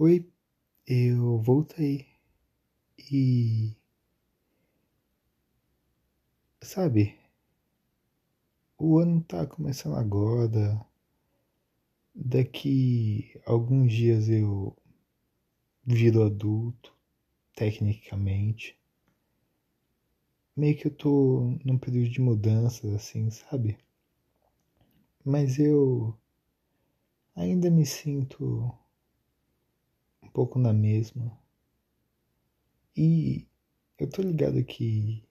Oi, eu voltei. E. Sabe, o ano tá começando agora. Daqui alguns dias eu viro adulto, tecnicamente. Meio que eu tô num período de mudanças, assim, sabe? Mas eu ainda me sinto pouco na mesma. E eu tô ligado que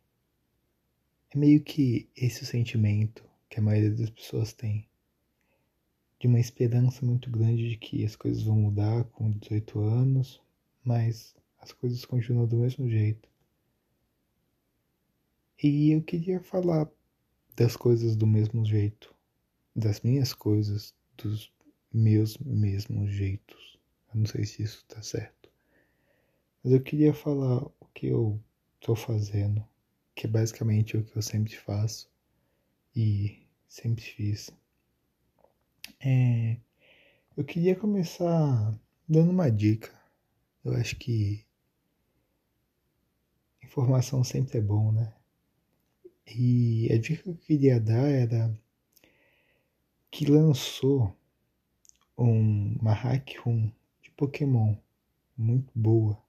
é meio que esse o sentimento que a maioria das pessoas tem. De uma esperança muito grande de que as coisas vão mudar com 18 anos, mas as coisas continuam do mesmo jeito. E eu queria falar das coisas do mesmo jeito, das minhas coisas, dos meus mesmos jeitos. Não sei se isso tá certo. Mas eu queria falar o que eu tô fazendo, que é basicamente o que eu sempre faço e sempre fiz. É, eu queria começar dando uma dica. Eu acho que informação sempre é bom, né? E a dica que eu queria dar era que lançou um, uma hack room Pokémon muito boa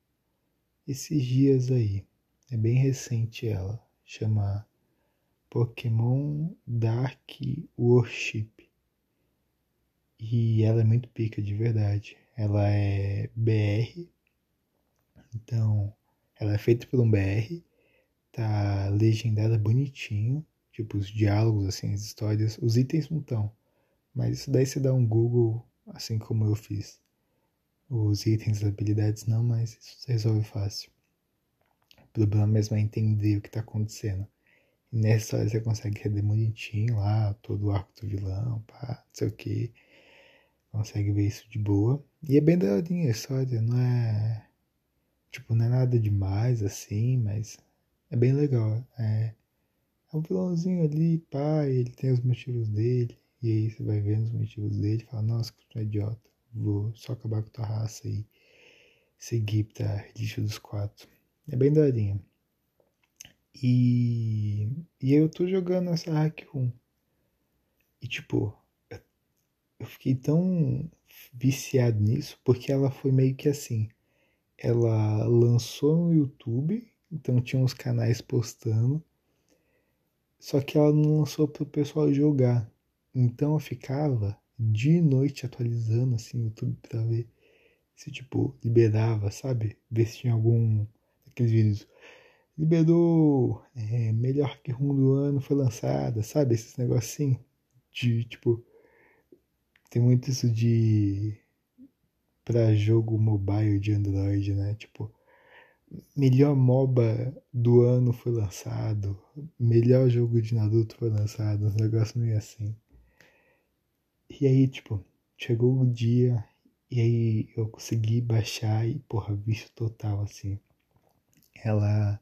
esses dias aí. É bem recente ela. Chama Pokémon Dark Worship. E ela é muito pica de verdade. Ela é BR. Então, ela é feita por um BR. Tá legendada bonitinho. Tipo, os diálogos, assim, as histórias. Os itens não estão. Mas isso daí você dá um Google, assim como eu fiz. Os itens, as habilidades não, mas isso resolve fácil. O problema mesmo é entender o que tá acontecendo. E nessa história você consegue rever bonitinho lá, todo o arco do vilão, pá, não sei o que. Consegue ver isso de boa. E é bem daorinha a história, não é. Tipo, não é nada demais assim, mas é bem legal. É, é um vilãozinho ali, pá, ele tem os motivos dele. E aí você vai vendo os motivos dele e fala, nossa, que idiota. Vou só acabar com tua raça e seguir pra lixo dos quatro. É bem daorinha. E, e eu tô jogando essa Hack 1. E tipo, eu fiquei tão viciado nisso porque ela foi meio que assim. Ela lançou no YouTube, então tinha uns canais postando. Só que ela não lançou pro pessoal jogar. Então eu ficava de noite atualizando assim o YouTube pra ver se tipo liberava, sabe? Ver se tinha algum daqueles vídeos liberou é, melhor que rum do ano foi lançada, sabe? Esses negocinhos de tipo. Tem muito isso de. pra jogo mobile de Android, né? Tipo, melhor MOBA do ano foi lançado, melhor jogo de Naruto foi lançado, um negócio meio assim. E aí, tipo, chegou o dia e aí eu consegui baixar e, porra, bicho total, assim. Ela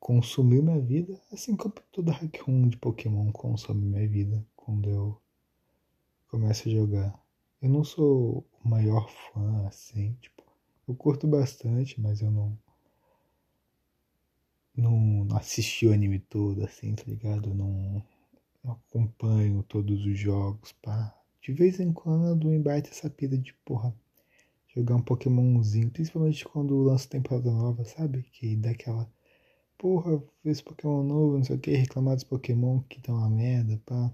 consumiu minha vida, assim como todo hack room de Pokémon consome minha vida quando eu começo a jogar. Eu não sou o maior fã, assim, tipo, eu curto bastante, mas eu não não, não assisti o anime todo, assim, tá ligado? Eu não, não acompanho todos os jogos, pá. De vez em quando me bate essa pira de, porra, jogar um Pokémonzinho, principalmente quando lança temporada nova, sabe? Que dá aquela porra, esse Pokémon novo, não sei o que, reclamar dos Pokémon que estão uma merda, pá.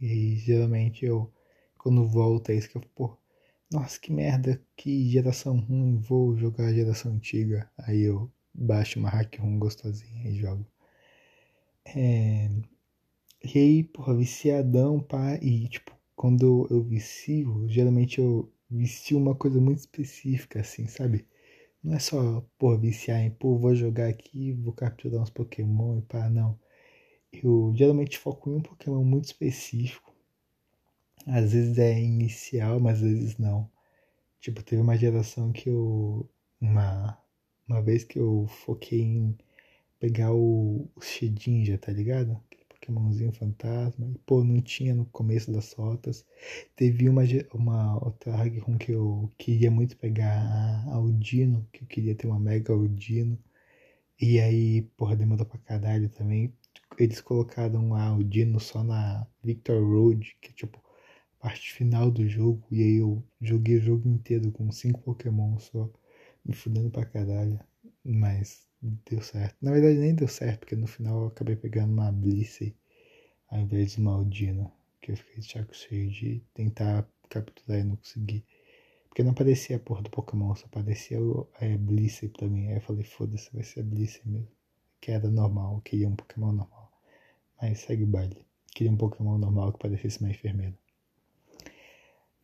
E geralmente eu, quando volta é isso que eu, pô, nossa, que merda, que geração ruim, vou jogar a geração antiga. Aí eu baixo uma hack room gostosinha e jogo. É... E aí, porra, viciadão, pá, e tipo, quando eu vicio, geralmente eu vicio uma coisa muito específica, assim, sabe? Não é só, pô, viciar em, pô, vou jogar aqui, vou capturar uns Pokémon e pá, não. Eu geralmente foco em um Pokémon muito específico. Às vezes é inicial, mas às vezes não. Tipo, teve uma geração que eu. Uma, uma vez que eu foquei em pegar o, o Shedinja, tá ligado? Pokémonzinho fantasma. E, pô, não tinha no começo das rotas. Teve uma, uma outra Hagrun que eu queria muito pegar a Aldino, que eu queria ter uma Mega Aldino. E aí, porra, demorou pra caralho também. Eles colocaram a Aldino só na Victor Road, que é tipo a parte final do jogo. E aí eu joguei o jogo inteiro com cinco Pokémon só, me fudendo pra caralho. Mas deu certo. Na verdade nem deu certo, porque no final eu acabei pegando uma Blissey ao invés de uma Aldina. Que eu fiquei de saco cheio de tentar capturar e não consegui. Porque não aparecia a porra do Pokémon, só aparecia o é, Blissey pra mim. Aí eu falei, foda-se, vai ser a Blissey mesmo. Que era normal, eu queria um Pokémon normal. Mas segue o baile. Queria um Pokémon normal que parecesse uma enfermeira.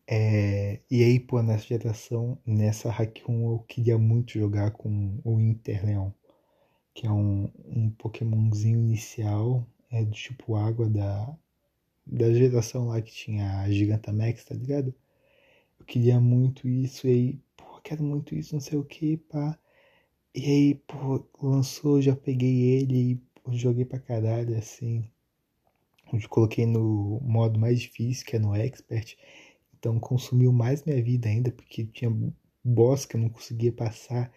É, e aí, pô, nessa geração, nessa Hack 1, eu queria muito jogar com o Interleon que é um, um Pokémonzinho inicial, é do tipo água da, da geração lá que tinha a Gigantamax, tá ligado? Eu queria muito isso, e aí, pô, quero muito isso, não sei o que, pá. E aí, pô, lançou, já peguei ele e joguei pra caralho, assim. Eu coloquei no modo mais difícil, que é no Expert. Então consumiu mais minha vida ainda, porque tinha boss que eu não conseguia passar.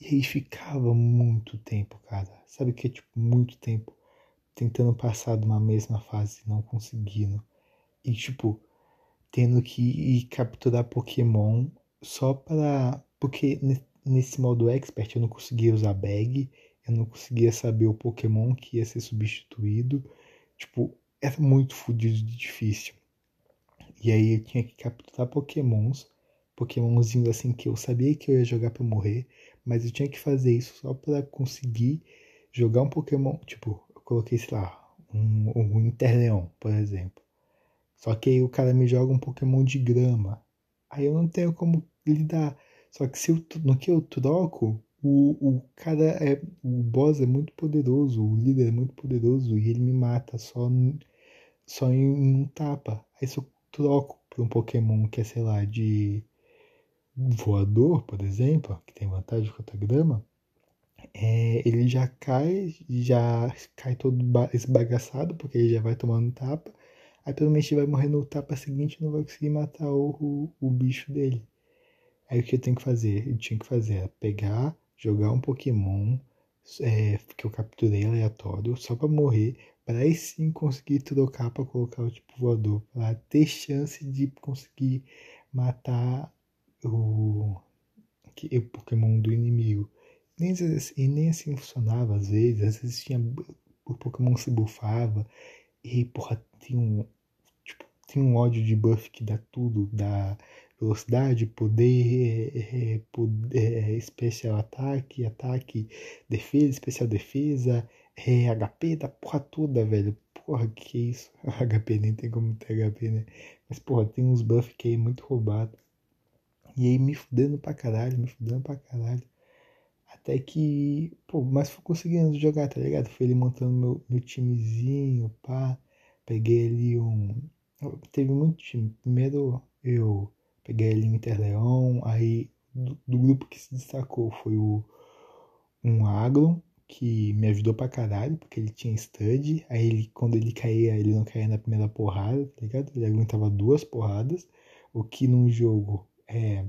E aí ficava muito tempo, cara. Sabe o que é tipo muito tempo tentando passar de uma mesma fase não conseguindo. E tipo, tendo que ir capturar Pokémon só para. Porque nesse modo expert eu não conseguia usar bag, eu não conseguia saber o Pokémon que ia ser substituído. Tipo, era muito fodido de difícil. E aí eu tinha que capturar Pokémons, Pokémonzinhos assim que eu sabia que eu ia jogar para morrer, mas eu tinha que fazer isso só para conseguir jogar um Pokémon. Tipo, eu coloquei, sei lá, um, um Interleon, por exemplo. Só que aí o cara me joga um Pokémon de grama. Aí eu não tenho como lidar. Só que se eu, no que eu troco, o, o cara é. O boss é muito poderoso, o líder é muito poderoso e ele me mata só, só em, um tapa. Aí se eu troco por um Pokémon que é, sei lá, de voador, por exemplo, que tem vantagem contra a grama, é, ele já cai, já cai todo esbagaçado, porque ele já vai tomando tapa. Aí provavelmente vai morrer no tapa seguinte e não vai conseguir matar o, o, bicho dele. Aí o que eu tenho que fazer? Eu tinha que fazer era pegar, jogar um Pokémon é, que eu capturei aleatório, só para morrer, para aí sim conseguir trocar para colocar o tipo voador, para ter chance de conseguir matar o, o Pokémon do inimigo. Nem, e nem assim funcionava às vezes, às vezes tinha, o Pokémon se buffava e porra, tem um, tipo, tem um ódio de buff que dá tudo, dá velocidade, poder, é, poder é, especial ataque, ataque, defesa, especial defesa, é, HP da porra toda, velho. Porra, que isso? HP nem tem como ter HP, né? Mas porra, tem uns buffs que é muito roubado. E aí me fudendo pra caralho, me fudendo pra caralho. Até que, pô, mas fui conseguindo jogar, tá ligado? Foi ele montando meu, meu timezinho, pá. Peguei ali um. Teve muito time. Primeiro eu peguei ali o Interleon, aí do, do, grupo que se destacou foi o um Agron, que me ajudou pra caralho, porque ele tinha stud. Aí ele, quando ele caía, ele não caía na primeira porrada, tá ligado? Ele aguentava duas porradas. O que num jogo é,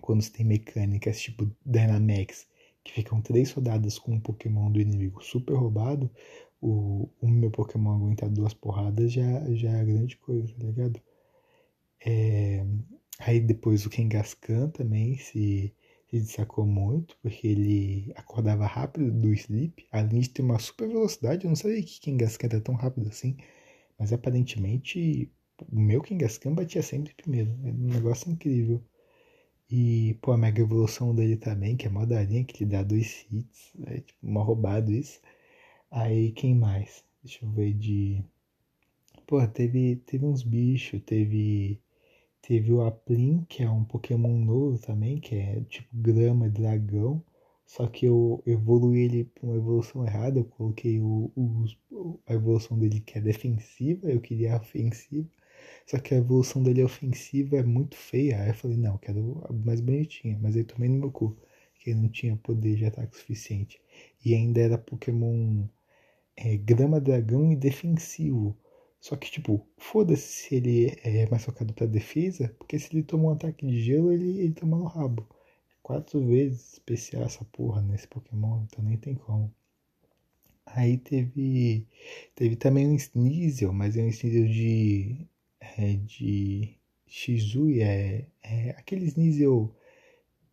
quando você tem mecânicas tipo Dynamax, que ficam três rodadas com um Pokémon do inimigo super roubado, o, o meu Pokémon aguentar duas porradas já, já é grande coisa, tá ligado? É, aí depois o Kangaskhan também se, se destacou muito, porque ele acordava rápido do sleep, além de ter uma super velocidade, eu não sabia que Kangaskhan era tão rápido assim, mas aparentemente o meu Kangaskhan batia sempre primeiro. É um negócio incrível. E, pô, a mega evolução dele também, que é mó darinha, que lhe dá dois hits. É tipo, mó roubado isso. Aí, quem mais? Deixa eu ver de... Pô, teve, teve uns bichos, teve... Teve o Aplin, que é um Pokémon novo também, que é tipo grama dragão. Só que eu evoluí ele para uma evolução errada. Eu coloquei o, o, a evolução dele que é defensiva, eu queria a ofensiva. Só que a evolução dele ofensiva é muito feia. Aí eu falei, não, quero a mais bonitinha. Mas aí tomei no meu cu, que não tinha poder de ataque suficiente. E ainda era Pokémon é grama dragão e defensivo. Só que, tipo, foda-se se ele é mais focado pra defesa, porque se ele tomar um ataque de gelo, ele, ele toma no rabo. Quatro vezes especial essa porra nesse Pokémon, então nem tem como. Aí teve. Teve também um Sneasel, mas é um Sneasel de. É, de. Shizui, é, é aquele Sneasel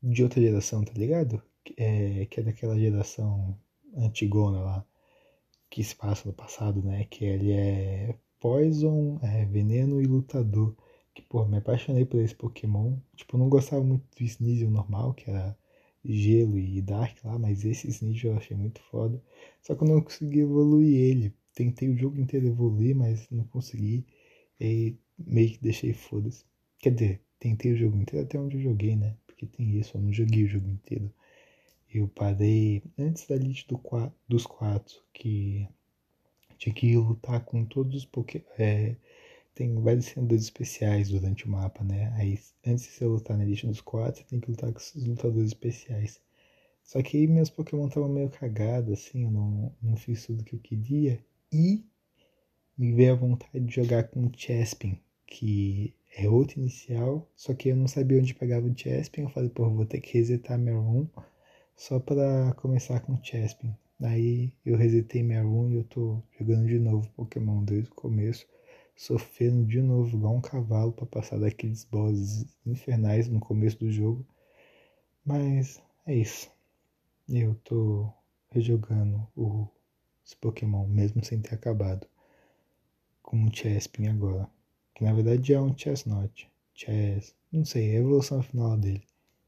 de outra geração, tá ligado? É, que é daquela geração antigona lá, que se passa no passado, né? Que ele é Poison, é, Veneno e Lutador. Que, pô, me apaixonei por esse Pokémon. Tipo, não gostava muito do Sneasel normal, que era Gelo e Dark lá, mas esse Sneasel eu achei muito foda. Só que eu não consegui evoluir ele. Tentei o jogo inteiro evoluir, mas não consegui. E meio que deixei foda-se. Quer dizer, tentei o jogo inteiro até onde eu joguei, né? Porque tem isso, eu não joguei o jogo inteiro. Eu parei antes da lista do, dos quatro, que tinha que lutar com todos os Pokémon. É, tem vários senadores especiais durante o mapa, né? Aí, antes de você lutar na lista dos quatro, você tem que lutar com esses lutadores especiais. Só que aí meus Pokémon estavam meio cagados, assim, eu não, não fiz tudo que eu queria. E me veio a vontade de jogar com o Chespin, que é outro inicial, só que eu não sabia onde pegava o Chespin. Eu falei, pô, vou ter que resetar meu room só para começar com o Chespin. Aí eu resetei minha room e eu tô jogando de novo Pokémon desde o começo sofrendo de novo igual um cavalo para passar daqueles bosses infernais no começo do jogo. Mas é isso. Eu tô rejogando os Pokémon mesmo sem ter acabado. Com o Chespin agora. Que na verdade é um Chestnut. Chess. Não sei, é a evolução final dele.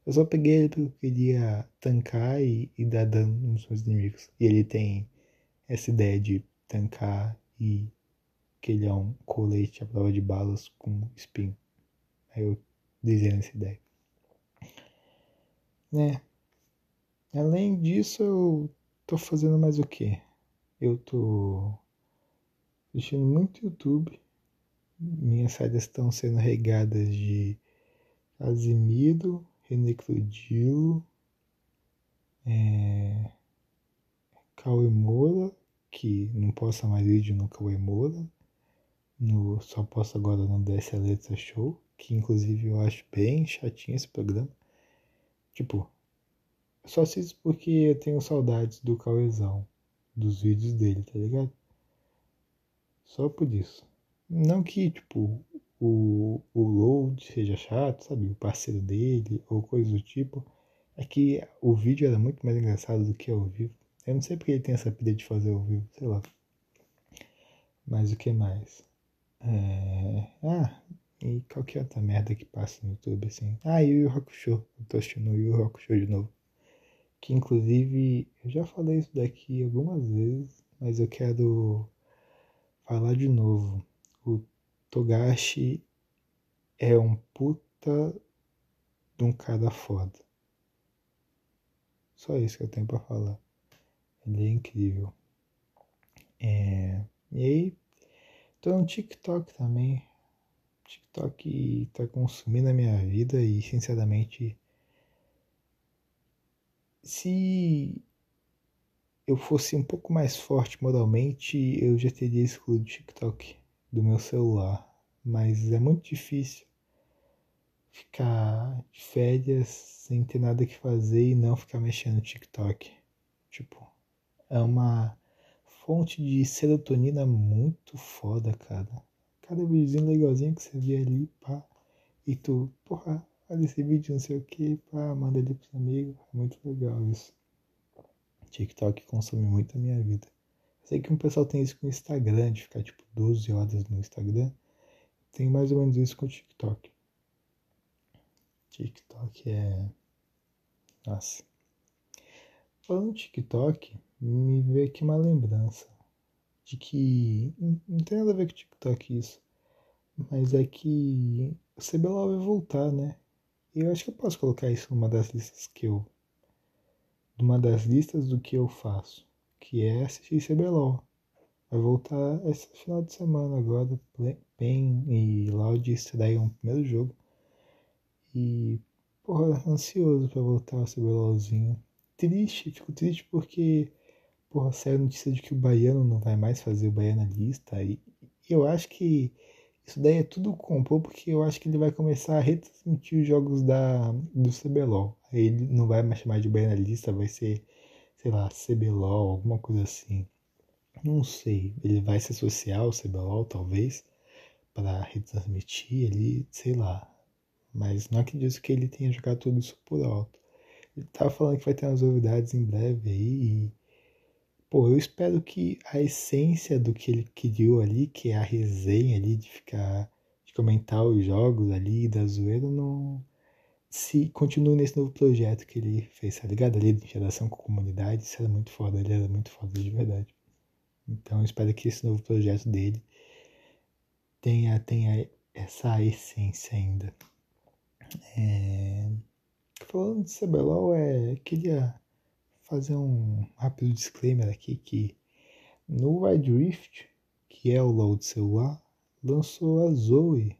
Eu só peguei ele porque eu queria tancar e, e dar dano nos meus inimigos. E ele tem essa ideia de tancar e que ele é um colete à prova de balas com espinho. Aí eu desenho essa ideia. Né? Além disso, eu tô fazendo mais o que? Eu tô assistindo muito YouTube. Minhas saídas estão sendo regadas de Azimido, René Clodilo, é, Cauê Moura, que não posta mais vídeo no Cauê Moura, no Só Posso Agora no DS Letra Show, que inclusive eu acho bem chatinho esse programa. Tipo, só assisto porque eu tenho saudades do Cauezão, dos vídeos dele, tá ligado? Só por isso. Não que, tipo, o, o load seja chato, sabe? O parceiro dele ou coisa do tipo. É que o vídeo era muito mais engraçado do que ao vivo. Eu não sei porque ele tem essa pilha de fazer ao vivo, sei lá. Mas o que mais? É... Ah, e qual que é outra merda que passa no YouTube assim? Ah, Yu Yu Hakusho. Eu tô assistindo o Yu Hakusho de novo. Que inclusive, eu já falei isso daqui algumas vezes, mas eu quero falar de novo. Togashi é um puta de um cara foda. Só isso que eu tenho pra falar. Ele é incrível. É... E aí, Tô no TikTok também. TikTok tá consumindo a minha vida e, sinceramente, se eu fosse um pouco mais forte moralmente, eu já teria excluído o TikTok do meu celular. Mas é muito difícil ficar de férias sem ter nada que fazer e não ficar mexendo no TikTok. Tipo, é uma fonte de serotonina muito foda, cara. Cada videozinho legalzinho que você vê ali, pá. E tu, porra, olha esse vídeo, não sei o que, pá, manda ali pros amigos. É muito legal isso. TikTok consome muito a minha vida. Sei que um pessoal tem isso com o Instagram, de ficar tipo 12 horas no Instagram. Tem mais ou menos isso com o TikTok. TikTok é. Nossa. Falando TikTok, me veio aqui uma lembrança de que não tem nada a ver com TikTok isso, mas é que o CBLOL vai voltar, né? Eu acho que eu posso colocar isso numa das listas que eu. Numa das listas do que eu faço, que é assistir CBLOL. Vai voltar esse final de semana agora, PEN e Loud estreiam o primeiro jogo. E, porra, ansioso para voltar o CBLOLzinho. Triste, fico triste porque porra, saiu a notícia de que o Baiano não vai mais fazer o Baiana Lista. E, eu acho que isso daí é tudo complô, porque eu acho que ele vai começar a retransmitir os jogos da, do CBLOL. Aí ele não vai mais chamar de Baiana Lista, vai ser, sei lá, CBLOL, alguma coisa assim. Não sei. Ele vai se associar ao CBLOL, talvez, para retransmitir ali, sei lá. Mas não acredito que ele tenha jogado tudo isso por alto. Ele tava falando que vai ter umas novidades em breve aí. E, pô, eu espero que a essência do que ele criou ali, que é a resenha ali de ficar. de comentar os jogos ali, da zoeira, não. Se continue nesse novo projeto que ele fez, tá ligado? Ali de interação com comunidade, isso era muito foda, ele era muito foda de verdade. Então eu espero que esse novo projeto dele tenha, tenha essa essência ainda. É... Falando de CBLOL, é... queria fazer um rápido disclaimer aqui que no Wide Rift, que é o LoL de celular, lançou a Zoe.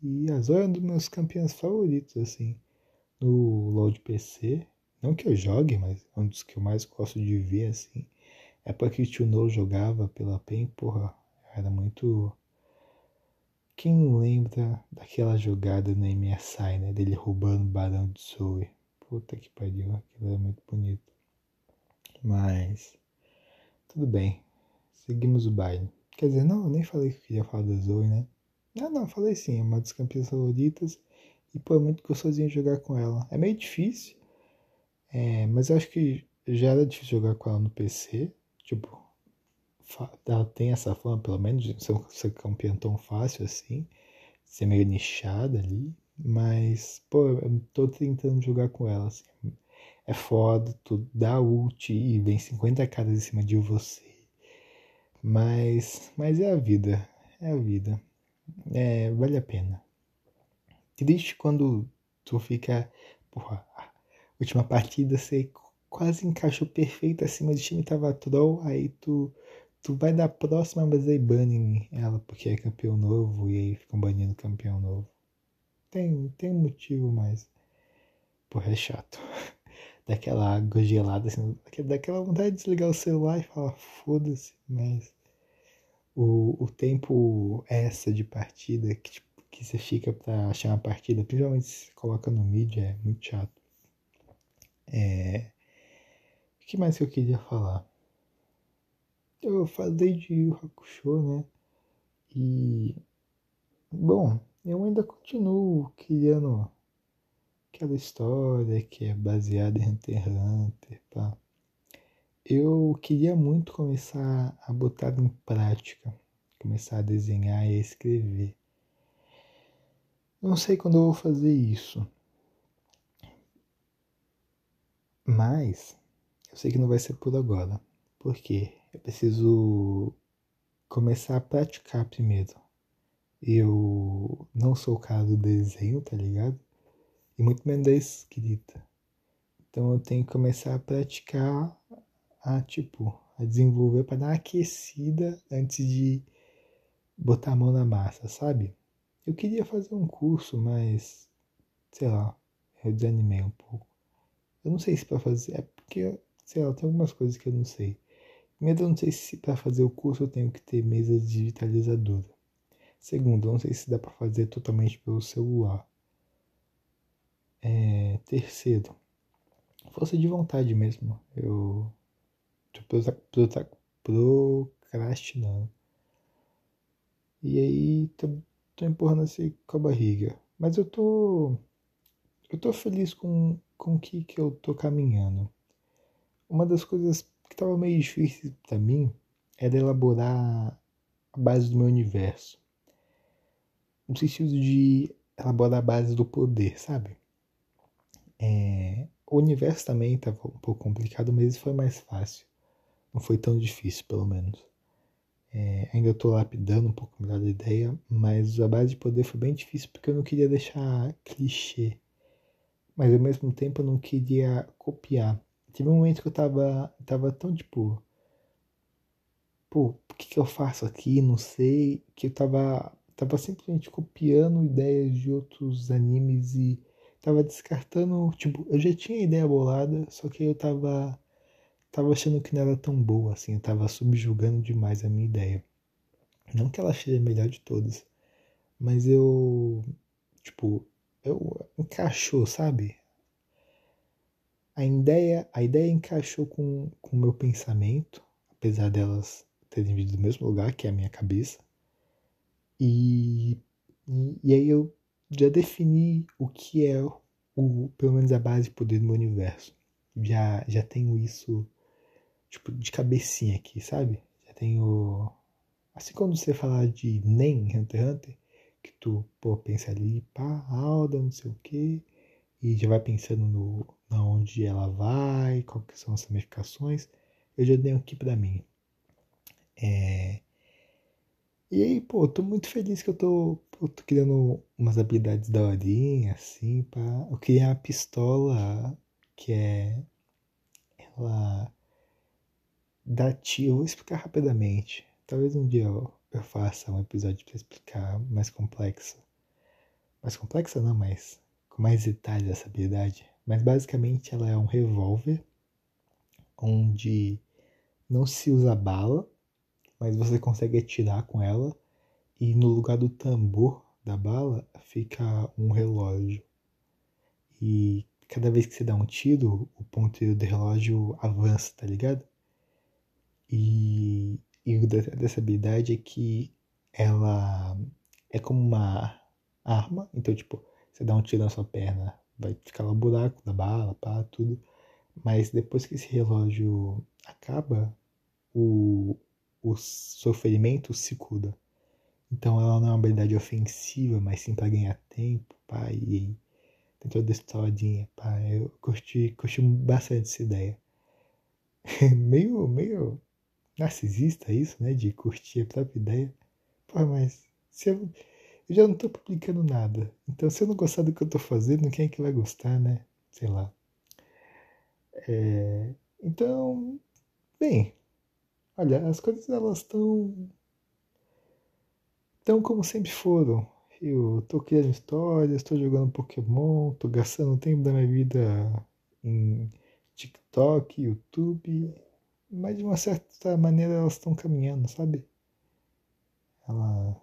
E a Zoe é um dos meus campeões favoritos, assim, no LoL de PC. Não que eu jogue, mas é um dos que eu mais gosto de ver, assim. É porque o Tio No jogava pela PEN, porra, era muito quem lembra daquela jogada no MSI, né? Dele roubando o Barão de Zoe. Puta que pariu, aquilo era muito bonito. Mas, tudo bem. Seguimos o baile. Quer dizer, não, eu nem falei que eu queria falar da Zoe, né? Não, não, falei sim, é uma das campeãs favoritas. E, pô, é muito gostosinho jogar com ela. É meio difícil, é, mas eu acho que já era difícil jogar com ela no PC. Tipo, ela tem essa fama, pelo menos, de ser, ser campeã tão fácil assim, ser meio nichada ali, mas, pô, eu tô tentando jogar com ela, assim. É foda, tu dá ult e vem 50 caras em cima de você. Mas, mas é a vida, é a vida. É, vale a pena. Triste quando tu fica, porra, última partida você quase encaixou perfeito acima do time tava troll, aí tu tu vai dar próxima, mas aí banem ela porque é campeão novo e aí ficam banindo campeão novo. Tem, tem um motivo, mas. Porra, é chato. Daquela água gelada, assim, daquela vontade de desligar o celular e falar, foda-se, mas. O, o tempo essa de partida que, tipo, que você fica pra achar uma partida, principalmente se coloca no mídia, é muito chato. É. O que mais que eu queria falar? eu falei de Yu Hakusho, né? E. Bom, eu ainda continuo criando aquela história que é baseada em Hunter x Hunter, pá. Eu queria muito começar a botar em prática, começar a desenhar e a escrever. Não sei quando eu vou fazer isso. Mas eu sei que não vai ser por agora. Por quê? eu preciso começar a praticar primeiro. Eu não sou o cara do desenho, tá ligado? E muito menos da escrita. Então eu tenho que começar a praticar a tipo, a desenvolver para dar uma aquecida antes de botar a mão na massa, sabe? Eu queria fazer um curso, mas sei lá, eu desanimei um pouco. Eu não sei se para fazer, é porque, sei lá, tem algumas coisas que eu não sei. Primeiro, eu não sei se para fazer o curso eu tenho que ter mesa digitalizadora. Segundo, eu não sei se dá para fazer totalmente pelo celular. É, terceiro, força de vontade mesmo. Eu tô procrastinando. E aí tô empurrando assim com a barriga. Mas eu tô. Eu tô feliz com, com o que, que eu tô caminhando. Uma das coisas que estava meio difícil para mim era elaborar a base do meu universo. No sentido de elaborar a base do poder, sabe? É, o universo também estava um pouco complicado, mas foi mais fácil. Não foi tão difícil, pelo menos. É, ainda estou lapidando um pouco melhor da ideia, mas a base de poder foi bem difícil porque eu não queria deixar clichê. Mas ao mesmo tempo eu não queria copiar. Teve um momento que eu tava, tava tão tipo. Pô, o que, que eu faço aqui? Não sei. Que eu tava, tava simplesmente copiando ideias de outros animes e tava descartando. Tipo, eu já tinha ideia bolada, só que eu tava tava achando que não era tão boa assim, eu tava subjugando demais a minha ideia. Não que ela seja a melhor de todas, mas eu, tipo, eu encaixou, sabe? A ideia, a ideia encaixou com o meu pensamento, apesar delas terem vindo do mesmo lugar, que é a minha cabeça. E, e, e aí eu já defini o que é o, pelo menos a base de poder do meu universo. Já, já tenho isso, tipo, de cabecinha aqui, sabe? Já tenho. Assim quando você falar de NEM, Hunter x Hunter, que tu, pô, pensa ali, pá, Alda, não sei o quê, e já vai pensando no, na onde ela vai, quais são as ramificações, eu já tenho aqui pra mim. É... E aí, pô, tô muito feliz que eu tô, pô, tô criando umas habilidades da assim, pá. Eu criei uma pistola que é. Ela. Dá tiro. Eu vou explicar rapidamente. Talvez um dia eu, eu faça um episódio pra explicar mais complexo. Mais complexa não, mas com mais detalhes essa habilidade. Mas basicamente ela é um revólver onde não se usa bala mas você consegue atirar com ela e no lugar do tambor da bala fica um relógio. E cada vez que você dá um tiro, o ponteiro do relógio avança, tá ligado? E, e dessa habilidade é que ela é como uma arma, então tipo, você dá um tiro na sua perna, vai ficar lá o buraco da bala, pá, tudo. Mas depois que esse relógio acaba, o, o sofrimento se cura. Então ela não é uma habilidade ofensiva, mas sim para ganhar tempo, pá, e tem toda a historinha, pá. Eu curti, curti bastante essa ideia. meio, meio narcisista isso, né, de curtir a própria ideia. Pô, mas se eu, eu já não tô publicando nada, então se eu não gostar do que eu tô fazendo, quem é que vai gostar, né? Sei lá. É, então, bem, Olha, as coisas elas estão tão como sempre foram. Eu tô criando histórias, tô jogando Pokémon, tô gastando tempo da minha vida em TikTok, YouTube, mas de uma certa maneira elas estão caminhando, sabe? Ela,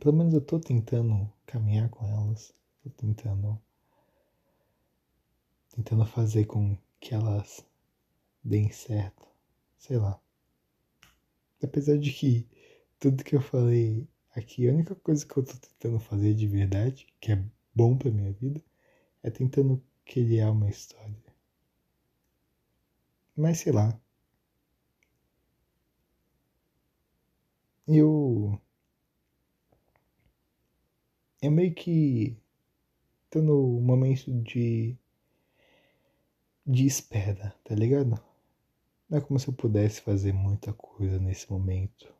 pelo menos eu tô tentando caminhar com elas, tô tentando tentando fazer com que elas deem certo, sei lá. Apesar de que tudo que eu falei aqui, a única coisa que eu tô tentando fazer de verdade, que é bom pra minha vida, é tentando criar uma história. Mas sei lá. Eu. É meio que. tô no momento de. de espera, tá ligado? Não é como se eu pudesse fazer muita coisa nesse momento.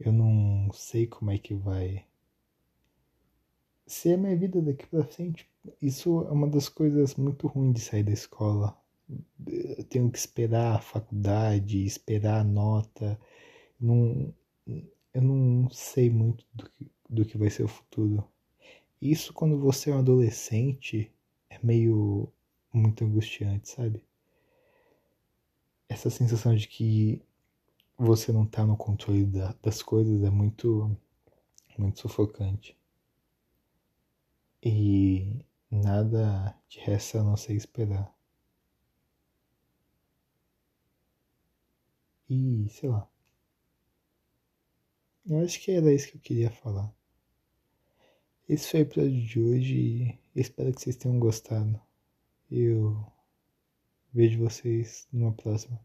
Eu não sei como é que vai ser a minha vida daqui pra frente. Isso é uma das coisas muito ruins de sair da escola. Eu tenho que esperar a faculdade, esperar a nota. Não, eu não sei muito do que, do que vai ser o futuro. Isso quando você é um adolescente é meio muito angustiante, sabe? essa sensação de que você não está no controle da, das coisas é muito, muito sufocante. E nada de resta a não ser esperar. E sei lá. Eu acho que era isso que eu queria falar. Esse foi o episódio de hoje. Espero que vocês tenham gostado. Eu Vejo vocês numa próxima.